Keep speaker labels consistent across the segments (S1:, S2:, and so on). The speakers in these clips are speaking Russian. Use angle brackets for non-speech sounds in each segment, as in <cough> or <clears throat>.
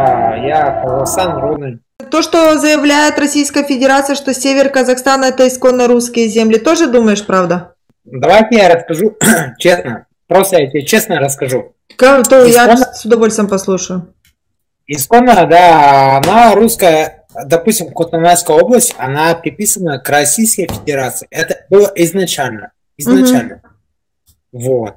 S1: А, я Казахстан родный.
S2: То, что заявляет Российская Федерация, что север Казахстана это исконно русские земли, тоже думаешь, правда?
S1: Давайте я расскажу <clears throat> честно. Просто я тебе честно расскажу.
S2: Как- То я
S1: Исконно-
S2: с удовольствием послушаю.
S1: Исконно, да, она русская, допустим, Костанайская область, она приписана к Российской Федерации. Это было изначально. Изначально. Вот.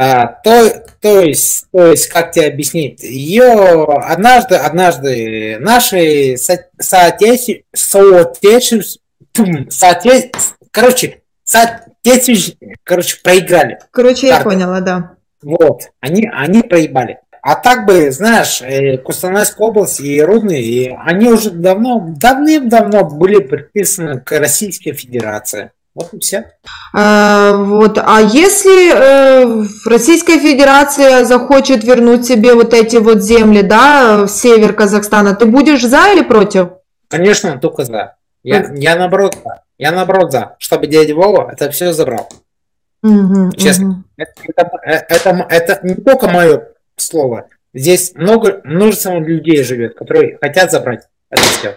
S1: А, то, то есть, то есть, как тебе объяснить, ее однажды, однажды наши со- соотече- короче, соотече- короче, проиграли.
S2: Короче, я
S1: Так.
S2: поняла, да.
S1: Вот, они, они проебали. А так бы, знаешь, э, Костанайская область и Рудный, и они уже давно, давным-давно были приписаны к Российской Федерации. Вот и все.
S2: А, вот. А если э, Российская Федерация захочет вернуть себе вот эти вот земли, да, в север Казахстана, ты будешь за или против?
S1: Конечно, только за. Я, я наоборот за. Я наоборот за, чтобы дядя Вова это все забрал.
S2: Мгм,
S1: Честно.
S2: мгм.
S1: Это, это, это, это не только мое слово. Здесь много, множество людей живет, которые хотят забрать это все.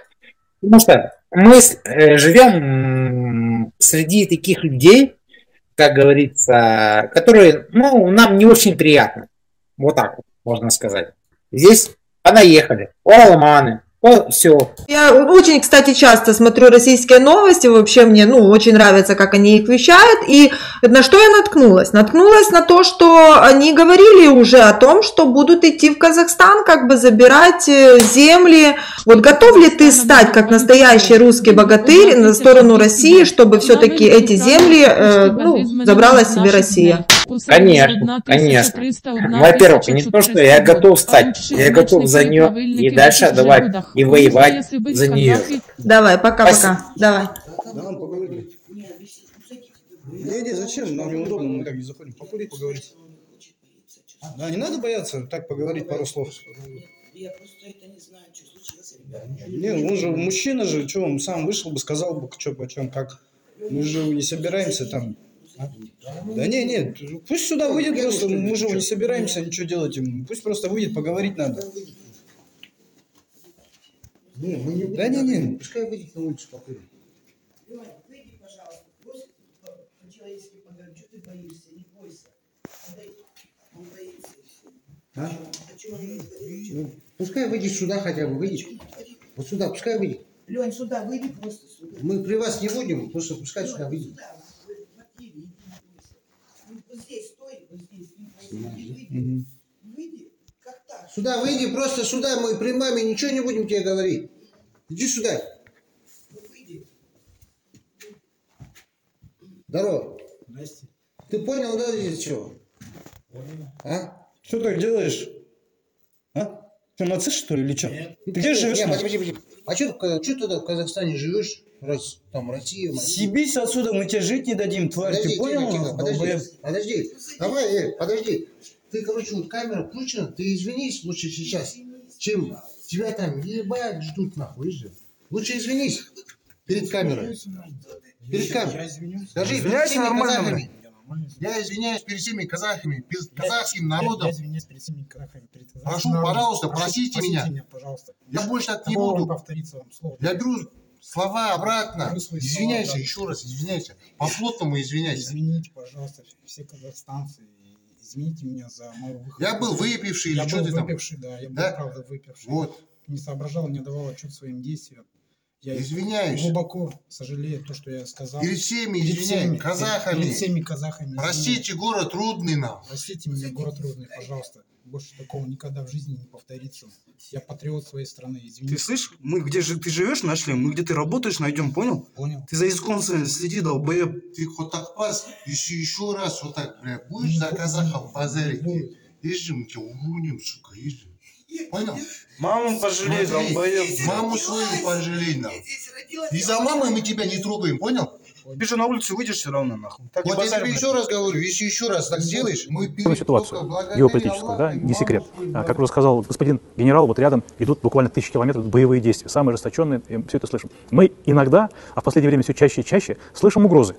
S1: Потому что мы э, живем среди таких людей, как говорится, которые, ну, нам не очень приятно. Вот так вот, можно сказать. Здесь понаехали, алманы, все.
S2: Я очень, кстати, часто смотрю российские новости, вообще мне, ну, очень нравится, как они их вещают, и на что я наткнулась? Наткнулась на то, что они говорили уже о том, что будут идти в Казахстан, как бы забирать э, земли. Вот готов ли ты стать, как настоящий русский богатырь, на сторону России, чтобы все-таки эти земли, э, ну, забрала себе Россия?
S1: Конечно, конечно. Во-первых, не то, что я готов стать, я готов за нее и дальше отдавать, и воевать за нее.
S2: Давай, пока-пока, давай.
S3: Да, нам поговорить. Не, не, зачем? Нам неудобно, мы так не заходим. Покурить, поговорить. Да, не надо бояться так поговорить пару слов.
S4: Я просто это не знаю, что случилось, ребята.
S3: Не, он же мужчина же, что он сам вышел бы, сказал бы, что почем, как. Мы же не собираемся там. Да не, нет, пусть сюда выйдет просто, мы же не собираемся ничего делать ему. Пусть просто выйдет, поговорить надо.
S5: Не, мы не
S3: Да не, не.
S5: Пускай выйдет на улицу покурить.
S4: Лёнь, выйди, пожалуйста. По- по-человечески поговорим. Что ты боишься? Не бойся. Он боится.
S5: А?
S4: А?
S5: Ну, пускай выйдет сюда хотя бы, выйдет. Вот сюда, пускай выйдет.
S4: Лёнь, сюда выйди просто сюда.
S5: Мы при вас не будем, просто пускай
S4: Лёнь,
S5: сюда выйдет.
S4: сюда. Вот в квартире, иди, не бойся. Ну, Вот здесь стой, вот Выйди. Как так?
S5: Сюда выйди, просто сюда, мы при маме ничего не будем тебе говорить. Иди сюда.
S4: Выйди.
S5: Здорово. Ты понял, да, из чего? А?
S3: Что так делаешь? А? Ты нацист, что ли, или что? Ты где живешь?
S5: Не, подожди, подожди. А что, ты тогда в Казахстане живешь? Раз там Россия, Россия.
S3: Съебись отсюда, мы тебе жить не дадим, тварь,
S5: Подожди,
S3: ты понял?
S5: тихо, тихо,
S3: нас,
S5: подожди,
S3: долбоеб?
S5: подожди, давай, э, подожди. Ты, короче, вот камера включена, ты извинись лучше сейчас, чем тебя там ебать ждут нахуй, же. Лучше извинись перед камерой. Перед камерой. Скажи, перед
S3: Извиняйся
S5: всеми казахами. Я извиняюсь перед всеми казахами, перед казахским народом.
S6: Я извиняюсь перед всеми казахами, перед казахским
S5: Прошу,
S6: народом.
S5: пожалуйста,
S6: Прошу,
S5: простите меня.
S6: меня, пожалуйста.
S5: Я больше так не буду.
S6: повторится вам слово.
S5: Я беру слова обратно.
S6: Слова
S5: Извиняйся,
S6: обратно.
S5: еще раз, извиняйся. По-плотному извиняйся.
S6: Извините, пожалуйста, все казахстанцы. Извините меня за мою выходку.
S5: Я был выпивший
S6: Я
S5: или что
S6: был
S5: ты там?
S6: выпивший, да, я был,
S5: Да?
S6: правда, выпивший.
S5: Вот,
S6: Не соображал, не давал отчет своим действиям. Я
S5: извиняюсь.
S6: глубоко сожалею то, что я сказал.
S5: Перед всеми
S6: Перед
S5: извиняюсь,
S6: всеми-
S5: казахами.
S6: Перед всеми казахами. извиняюсь.
S5: Простите, город трудный нам.
S6: Простите меня, город Рудный, пожалуйста. Больше такого никогда в жизни не повторится. Я патриот своей страны,
S3: Ты
S6: извините.
S3: слышишь? Мы где же ты живешь, нашли? Мы где ты работаешь, найдем, понял?
S6: Понял?
S3: Ты за языком следи, долбоеб.
S5: Ты хоть так пас, еще, еще раз вот так, бля, будешь за казахов базарить?
S6: Будет.
S5: Ежи, мы тебя уруним, сука, ежи. Понял?
S3: Маму пожалей, долбоеб.
S5: Маму свою пожалей нам.
S4: Здесь родилась.
S5: И за мамой мы тебя не трогаем, понял?
S3: Ты же на улицу выйдешь все равно, нахуй. Так
S5: Вот я тебе еще раз говорю, если еще раз так сделаешь, мы перед
S7: ситуацию геополитическую, да, не секрет. А, Как уже сказал господин генерал, вот рядом идут буквально тысячи километров боевые действия, самые ожесточенные, и все это слышим. Мы иногда, а в последнее время все чаще и чаще, слышим угрозы.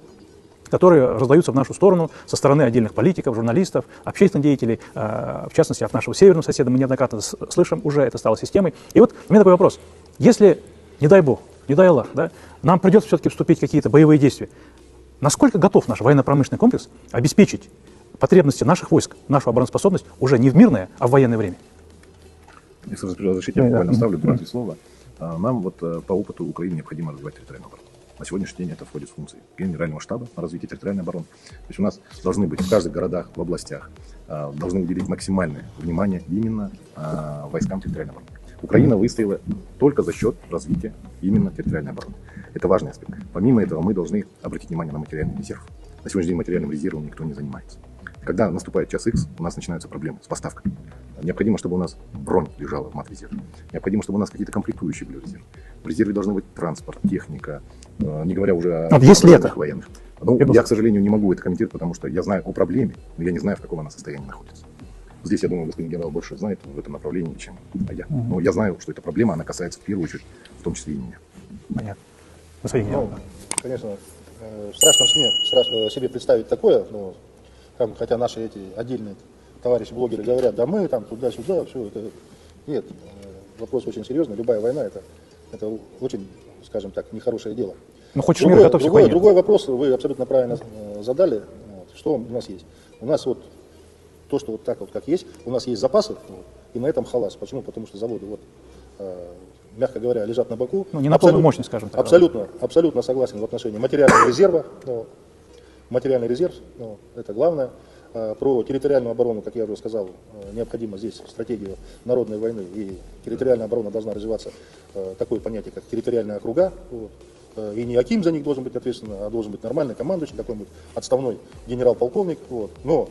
S7: Которые раздаются в нашу сторону со стороны отдельных политиков, журналистов, общественных деятелей, э, в частности, от нашего северного соседа. Мы неоднократно слышим уже, это стало системой. И вот у меня такой вопрос. Если, не дай бог, не дай Аллах, да, нам придется все-таки вступить в какие-то боевые действия, насколько готов наш военно-промышленный комплекс обеспечить потребности наших войск, нашу обороноспособность уже не в мирное, а в военное время?
S8: Если разрешите, я буквально вставлю два-три слова. А, Нам вот э, по опыту Украины необходимо развивать территориальную оборону. На сегодняшний день это входит в функции Генерального штаба на развитие территориальной обороны. То есть у нас должны быть в каждых городах, в областях, а, должны уделить максимальное внимание именно а, войскам территориальной обороны. Украина выстояла только за счет развития именно территориальной обороны. Это важный аспект. Помимо этого мы должны обратить внимание на материальный резерв. На сегодняшний день материальным резервом никто не занимается. Когда наступает час X, у нас начинаются проблемы с поставкой. Необходимо, чтобы у нас бронь лежала в мат-резерве. Необходимо, чтобы у нас какие-то комплектующие были в резерве. В резерве должны быть транспорт, техника, э, не говоря уже о
S7: Вот есть ли
S8: военных. Ну,
S7: Я
S8: к сожалению, не могу это комментировать, потому что я знаю о проблеме, но я не знаю, в каком она состоянии находится. Здесь, я думаю, господин генерал больше знает в этом направлении, чем я. Но я знаю, что эта проблема, она касается в первую очередь, в том числе и меня.
S7: Понятно. Господин генерал.
S9: Ну, конечно, э, страшно себе, страшно себе представить такое, ну, там, хотя наши эти отдельные товарищи блогеры говорят, да мы там туда-сюда, все это. Нет, э, вопрос очень серьезный. Любая война это, это очень, скажем так, нехорошее дело.
S7: Ну, хочешь мир,
S9: Другой,
S7: готовься к
S9: другой, другой вопрос вы абсолютно правильно э, задали. Вот, Что у нас есть? У нас вот то, что вот так вот как есть, у нас есть запасы, вот, и на этом халас. Почему? Потому что заводы вот, э, мягко говоря, лежат на боку.
S7: Ну, не на полную мощность, скажем так.
S9: Абсолютно, абсолютно согласен в отношении материального резерва. Материальный резерв, ну, это главное. А, Про территориальную оборону, как я уже сказал, э, необходимо здесь стратегию народной войны. И территориальная оборона должна развиваться, э, такое понятие, как территориальные округа. вот. Э, И не Аким за них должен быть ответственен, а должен быть нормальный командующий, какой-нибудь отставной генерал-полковник. Вот. Но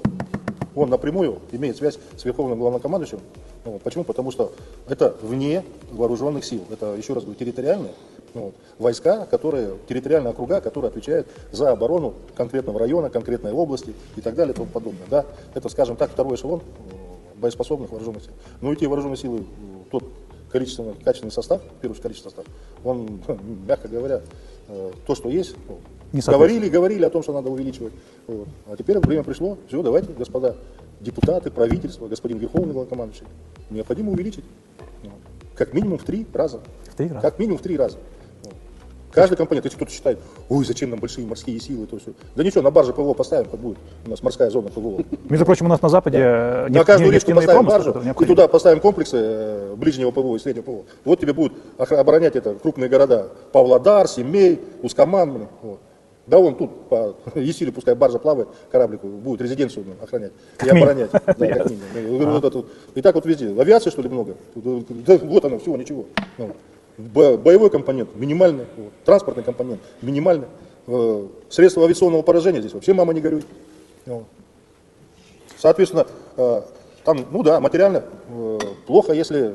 S9: он напрямую имеет связь с верховным главнокомандующим. Вот. Почему? Потому что это вне вооруженных сил. Это, еще раз говорю, территориальные ну, войска, которые, территориальные округа, которые отвечают за оборону конкретного района, конкретной области и так далее и тому подобное. Да? Это, скажем так, второй эшелон э, боеспособных вооруженных сил. Ну и те вооруженные силы, э, тот количественный, качественный состав, в первую очередь количественный состав, он, <laughs> мягко говоря, э, то, что есть, ну,
S7: Не
S9: говорили, говорили о том, что надо увеличивать. Вот. А теперь время пришло. Все, давайте, господа депутаты, правительство, господин Верховный главнокомандующий, необходимо увеличить. Ну, Как минимум в три раза.
S7: В три раза.
S9: Как минимум в три раза. Вот. Каждый компонент, если кто-то считает, ой, зачем нам большие морские силы, то все. Да ничего, на барже ПВО поставим, как будет. У нас морская зона ПВО.
S7: Между прочим, у нас на Западе э,
S9: На каждую речку поставим баржу, и туда поставим комплексы э, ближнего ПВО и среднего ПВО. Вот тебе будут оборонять это крупные города. Павлодар, Семей, Ускаман. блин, вот. Да вон тут по <laughs> Есилю, пускай баржа плавает, кораблику будет резиденцию охранять и оборонять. <laughs> Да, как минимум. Это вот. И так вот везде. Авиации, что ли, много? Да, Вот оно, всего, ничего. Ну, бо- Боевой компонент минимальный, вот. транспортный компонент минимальный. Э, Средства авиационного поражения здесь вообще мама не горюй. Вот. Соответственно, э, там, ну да, материально э, плохо, если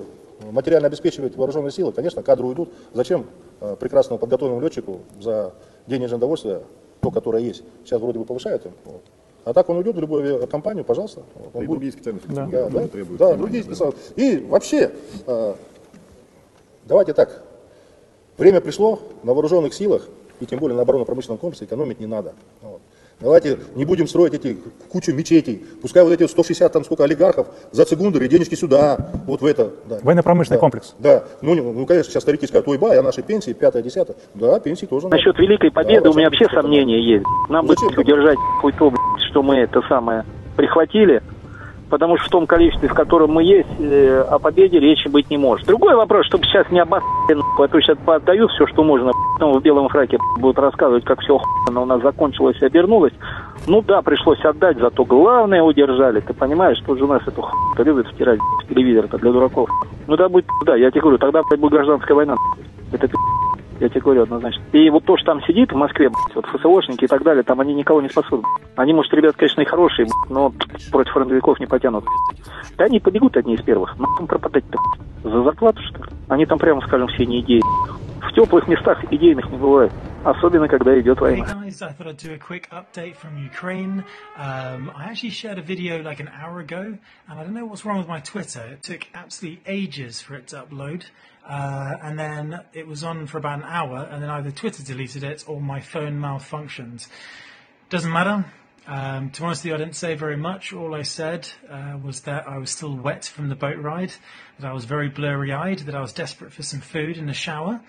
S9: материально обеспечивать вооруженные силы, конечно, кадры уйдут. Зачем э, прекрасному подготовленному летчику за денежное удовольствие, то, которое есть, сейчас вроде бы повышают им, вот. а так он уйдет в любую авиакомпанию, пожалуйста. он
S8: И
S9: будет-
S8: другие специальные
S9: да, да, да,
S8: внимания,
S9: другие
S8: да.
S9: специальные. И вообще, э, давайте так, время пришло, на вооруженных силах, и тем более на оборонно-промышленном комплексе экономить не надо. Вот. Давайте не будем строить эти кучу мечетей. Пускай вот эти 160 там сколько олигархов за цигундеры, денежки сюда, вот в это. Да.
S7: Военно-промышленный
S9: Да,
S7: комплекс.
S9: Да. Ну, ну, конечно, сейчас старики скажут, ой, бай, а наши пенсии, пятое, десятое. Да, пенсии тоже надо.
S10: Насчет Великой Победы
S9: Да,
S10: у меня вообще сомнения есть. Нам бы
S9: Зачем?
S10: удержать хоть то, что мы это самое прихватили, потому что в том количестве, в котором мы есть, э, о победе речи быть не может. Другой вопрос, чтобы сейчас не обоссали, нахуй, а то сейчас поотдают все, что можно, потом в белом фраке будут рассказывать, как все охуенно у нас закончилось и обернулось. Ну да, пришлось отдать, зато главное удержали. Ты понимаешь, тут же у нас эту хуйню любят втирать телевизор-то для дураков. Ну да, будет, да, я тебе говорю, тогда будет гражданская война. Это пи***. Я тебе говорю однозначно. И вот то, что там сидит в Москве, вот ФСОшники и так далее, там они никого не спасут. Они, может, ребят, конечно, и хорошие, но против фронтовиков не потянут. Да они побегут одни из первых. Нахуй пропадать-то? За зарплату, что ли? Они там, прямо скажем, все не идеи. В теплых местах идейных не бывает. Особенно, когда идет
S11: Hey
S10: война.
S11: guys, I thought I'd do a quick update from Ukraine. Um, I actually shared a video like an hour ago, and I don't know what's wrong with my Twitter. It took absolutely ages for it to upload, uh, and then it was on for about an hour, and then either Twitter deleted it or my phone malfunctioned. doesn't matter. Um, to be honest with you, I didn't say very much. All I said uh, was that I was still wet from the boat ride, that I was very blurry eyed, that I was desperate for some food and a shower.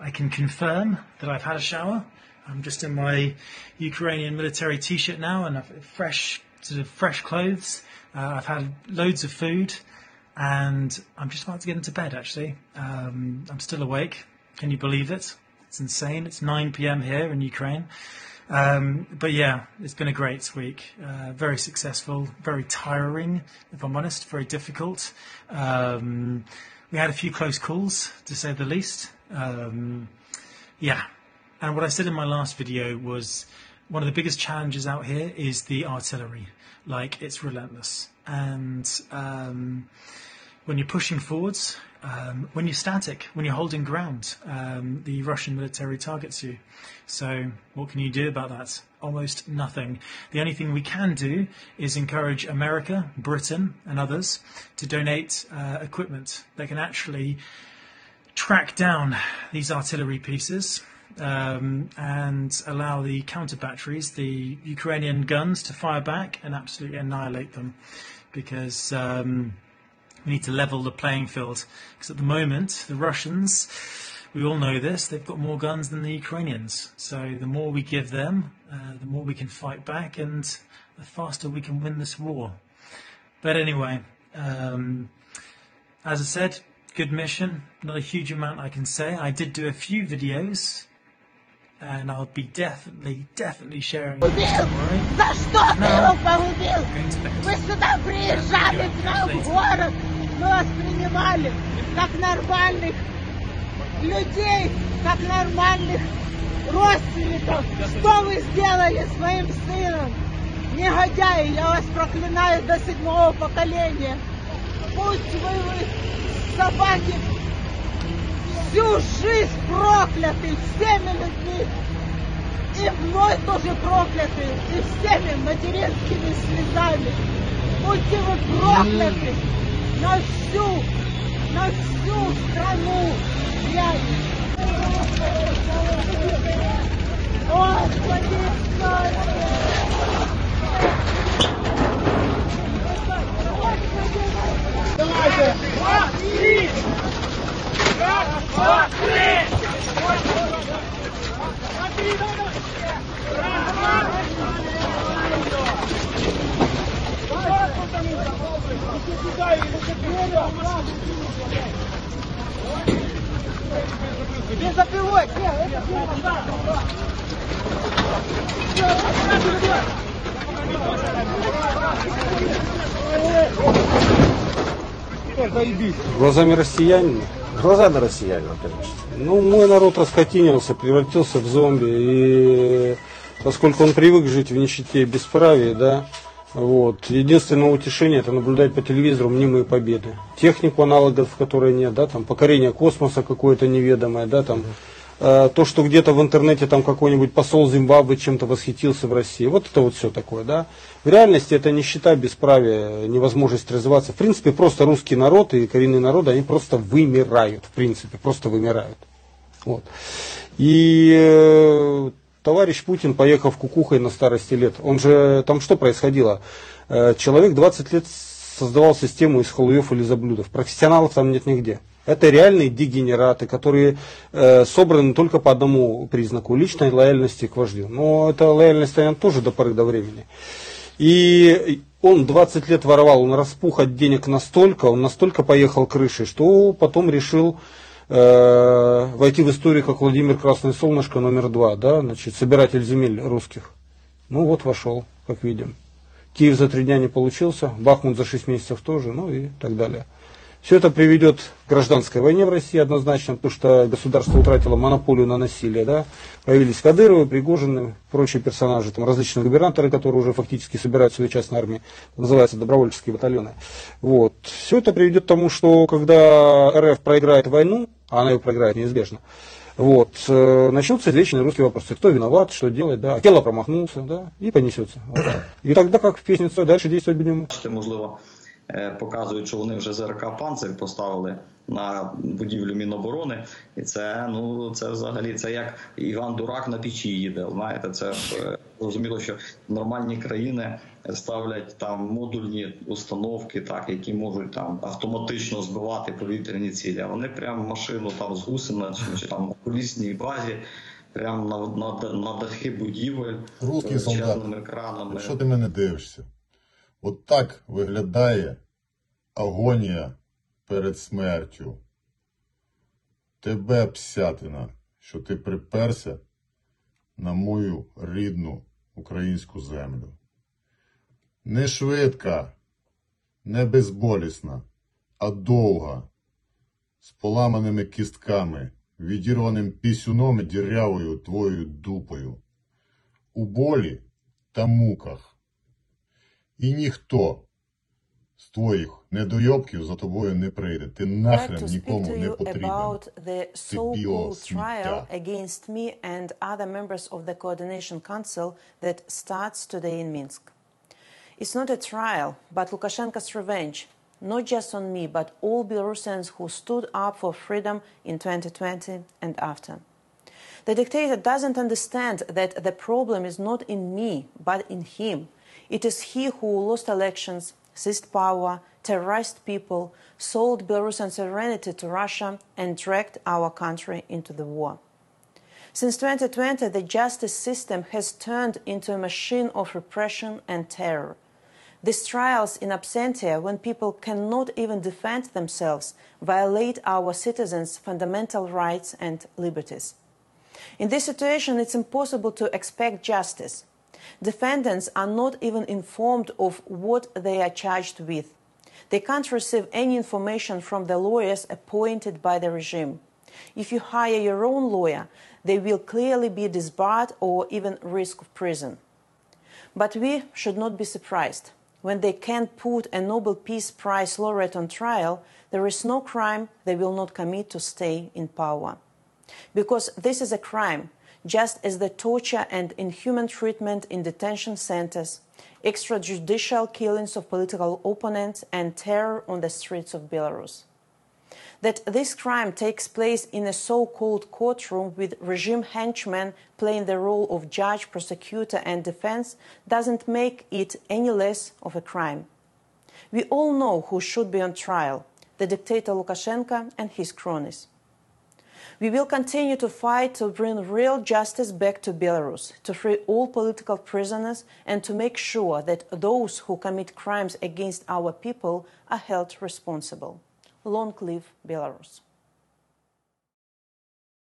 S11: I can confirm that I've had a shower. I'm just in my Ukrainian military t-shirt now and I've fresh, sort of fresh clothes. Uh, I've had loads of food and I'm just about to get into bed actually. Um, I'm still awake. Can you believe it? It's insane. It's 9 p.m. here in Ukraine. Um, but yeah, it's been a great week. Uh, very successful, very tiring, if I'm honest, very difficult. Um, we had a few close calls, to say the least. Um, yeah, and what I said in my last video was one of the biggest challenges out here is the artillery. Like, it's relentless. And um, when you're pushing forwards, um, when you're static, when you're holding ground, um, the Russian military targets you. So, what can you do about that? Almost nothing. The only thing we can do is encourage America, Britain, and others to donate uh, equipment that can actually track down these artillery pieces um, and allow the counter batteries, the Ukrainian guns, to fire back and absolutely annihilate them. Because um, we need to level the playing field. Because at the moment, the Russians, we all know this, they've got more guns than the Ukrainians. So the more we give them, uh, the more we can fight back and the faster we can win this war. But anyway, um, as I said, good mission. Not a huge amount I can say. I did do a few videos and I'll be definitely, definitely sharing them. Don't worry.
S12: За что ты
S11: Now,
S12: его погубил?
S11: going to bed.
S12: Вы сюда приезжали к нам в город, мы вас принимали как нормальных людей, как нормальных родственников. Что вы сделали с моим сыном? Негодяи, я вас проклинаю до седьмого поколения. Пусть вы, вы собаки, всю жизнь прокляты всеми людьми. И мной тоже прокляты, и всеми материнскими слезами. Будьте вы прокляты на всю, на всю страну. Я... Господи, Давайте! Два, три! Раз, два, три!
S13: Глазами россиянина? Глазами россиянина, конечно. Ну, мой народ раскотинился, превратился в зомби. И поскольку он привык жить в нищете и бесправии, да, вот, единственное утешение это наблюдать по телевизору мнимые победы. Технику аналогов, которой нет, да, там покорение космоса какое-то неведомое, да, там то, что где-то в интернете там какой-нибудь посол Зимбабве чем-то восхитился в России. Вот это вот все такое, да. В реальности это нищета, бесправие, невозможность развиваться. В принципе, просто русский народ и коренные народы, они просто вымирают, в принципе, просто вымирают. Вот. И э, товарищ Путин, поехав кукухой на старости лет, он же, там что происходило? Э, человек 20 лет создавал систему из холуев или заблюдов. Профессионалов там нет нигде. Это реальные дегенераты, которые э, собраны только по одному признаку личной лояльности к вождю. Но эта лояльность наверное, тоже до поры до времени. И он 20 лет воровал, он распух от денег настолько, он настолько поехал крышей, что потом решил э, войти в историю как Владимир Красное Солнышко номер два, да, значит, собиратель земель русских. Ну вот вошел, как видим. Киев за три дня не получился, Бахмут за шесть месяцев тоже, ну и так далее. Все это приведет к гражданской войне в России однозначно, потому что государство утратило монополию на насилие. Да? Появились Кадыровы, Пригожины, прочие персонажи, там, различные губернаторы, которые уже фактически собирают свою частную армию, называются добровольческие батальоны. Вот. Все это приведет к тому, что когда РФ проиграет войну, а она ее проиграет неизбежно, вот, э, начнутся вечные русские вопросы. Кто виноват, что делать, да, тело промахнулся, да, и понесется. Вот. И тогда, как в песне, дальше действовать будем
S14: можливо, показують, що вони вже ЗРК «Панцир» поставили на будівлю Міноборони, і це ну це взагалі це як Іван Дурак на печі їде. Знаєте, це е, зрозуміло, що нормальні країни ставлять там модульні установки, так які можуть там автоматично збивати повітряні цілі. А вони прям машину там з гусена чи там на колісній базі. Прямо на, на, на дахи будівель
S15: Русський солдат,
S14: величезними екранами.
S15: якщо ти мене дивишся, от так виглядає агонія перед смертю. Тебе псятина, що ти приперся на мою рідну українську землю. Не швидка, не безболісна, а довга, з поламаними кістками, відірваним пісюном і дірявою твоєю дупою, у болі та муках. І ніхто з твоїх недойобків за тобою не прийде. Ти
S16: like
S15: нахрен
S16: to speak
S15: нікому
S16: to
S15: не
S16: you
S15: потрібен.
S16: about the so-called
S15: біосміття.
S16: trial against me and other members of the Coordination Council that starts today in Minsk. It's not a trial, but Lukashenko's revenge, not just on me, but all Belarusians who stood up for freedom in 2020 and after. The dictator doesn't understand that the problem is not in me, but in him. It is he who lost elections, seized power, terrorized people, sold Belarusian sovereignty to Russia, and dragged our country into the war. Since 2020, the justice system has turned into a machine of repression and terror. These trials in absentia, when people cannot even defend themselves, violate our citizens' fundamental rights and liberties. In this situation, it's impossible to expect justice. Defendants are not even informed of what they are charged with. They can't receive any information from the lawyers appointed by the regime. If you hire your own lawyer, they will clearly be disbarred or even risk of prison. But we should not be surprised. When they can't put a Nobel Peace Prize laureate on trial, there is no crime they will not commit to stay in power. Because this is a crime, just as the torture and inhuman treatment in detention centers, extrajudicial killings of political opponents, and terror on the streets of Belarus. That this crime takes place in a so called courtroom with regime henchmen playing the role of judge, prosecutor, and defense doesn't make it any less of a crime. We all know who should be on trial the dictator Lukashenko and his cronies. We will continue to fight to bring real justice back to Belarus, to free all political prisoners, and to make sure that those who commit crimes against our people are held responsible. Long live Belarus.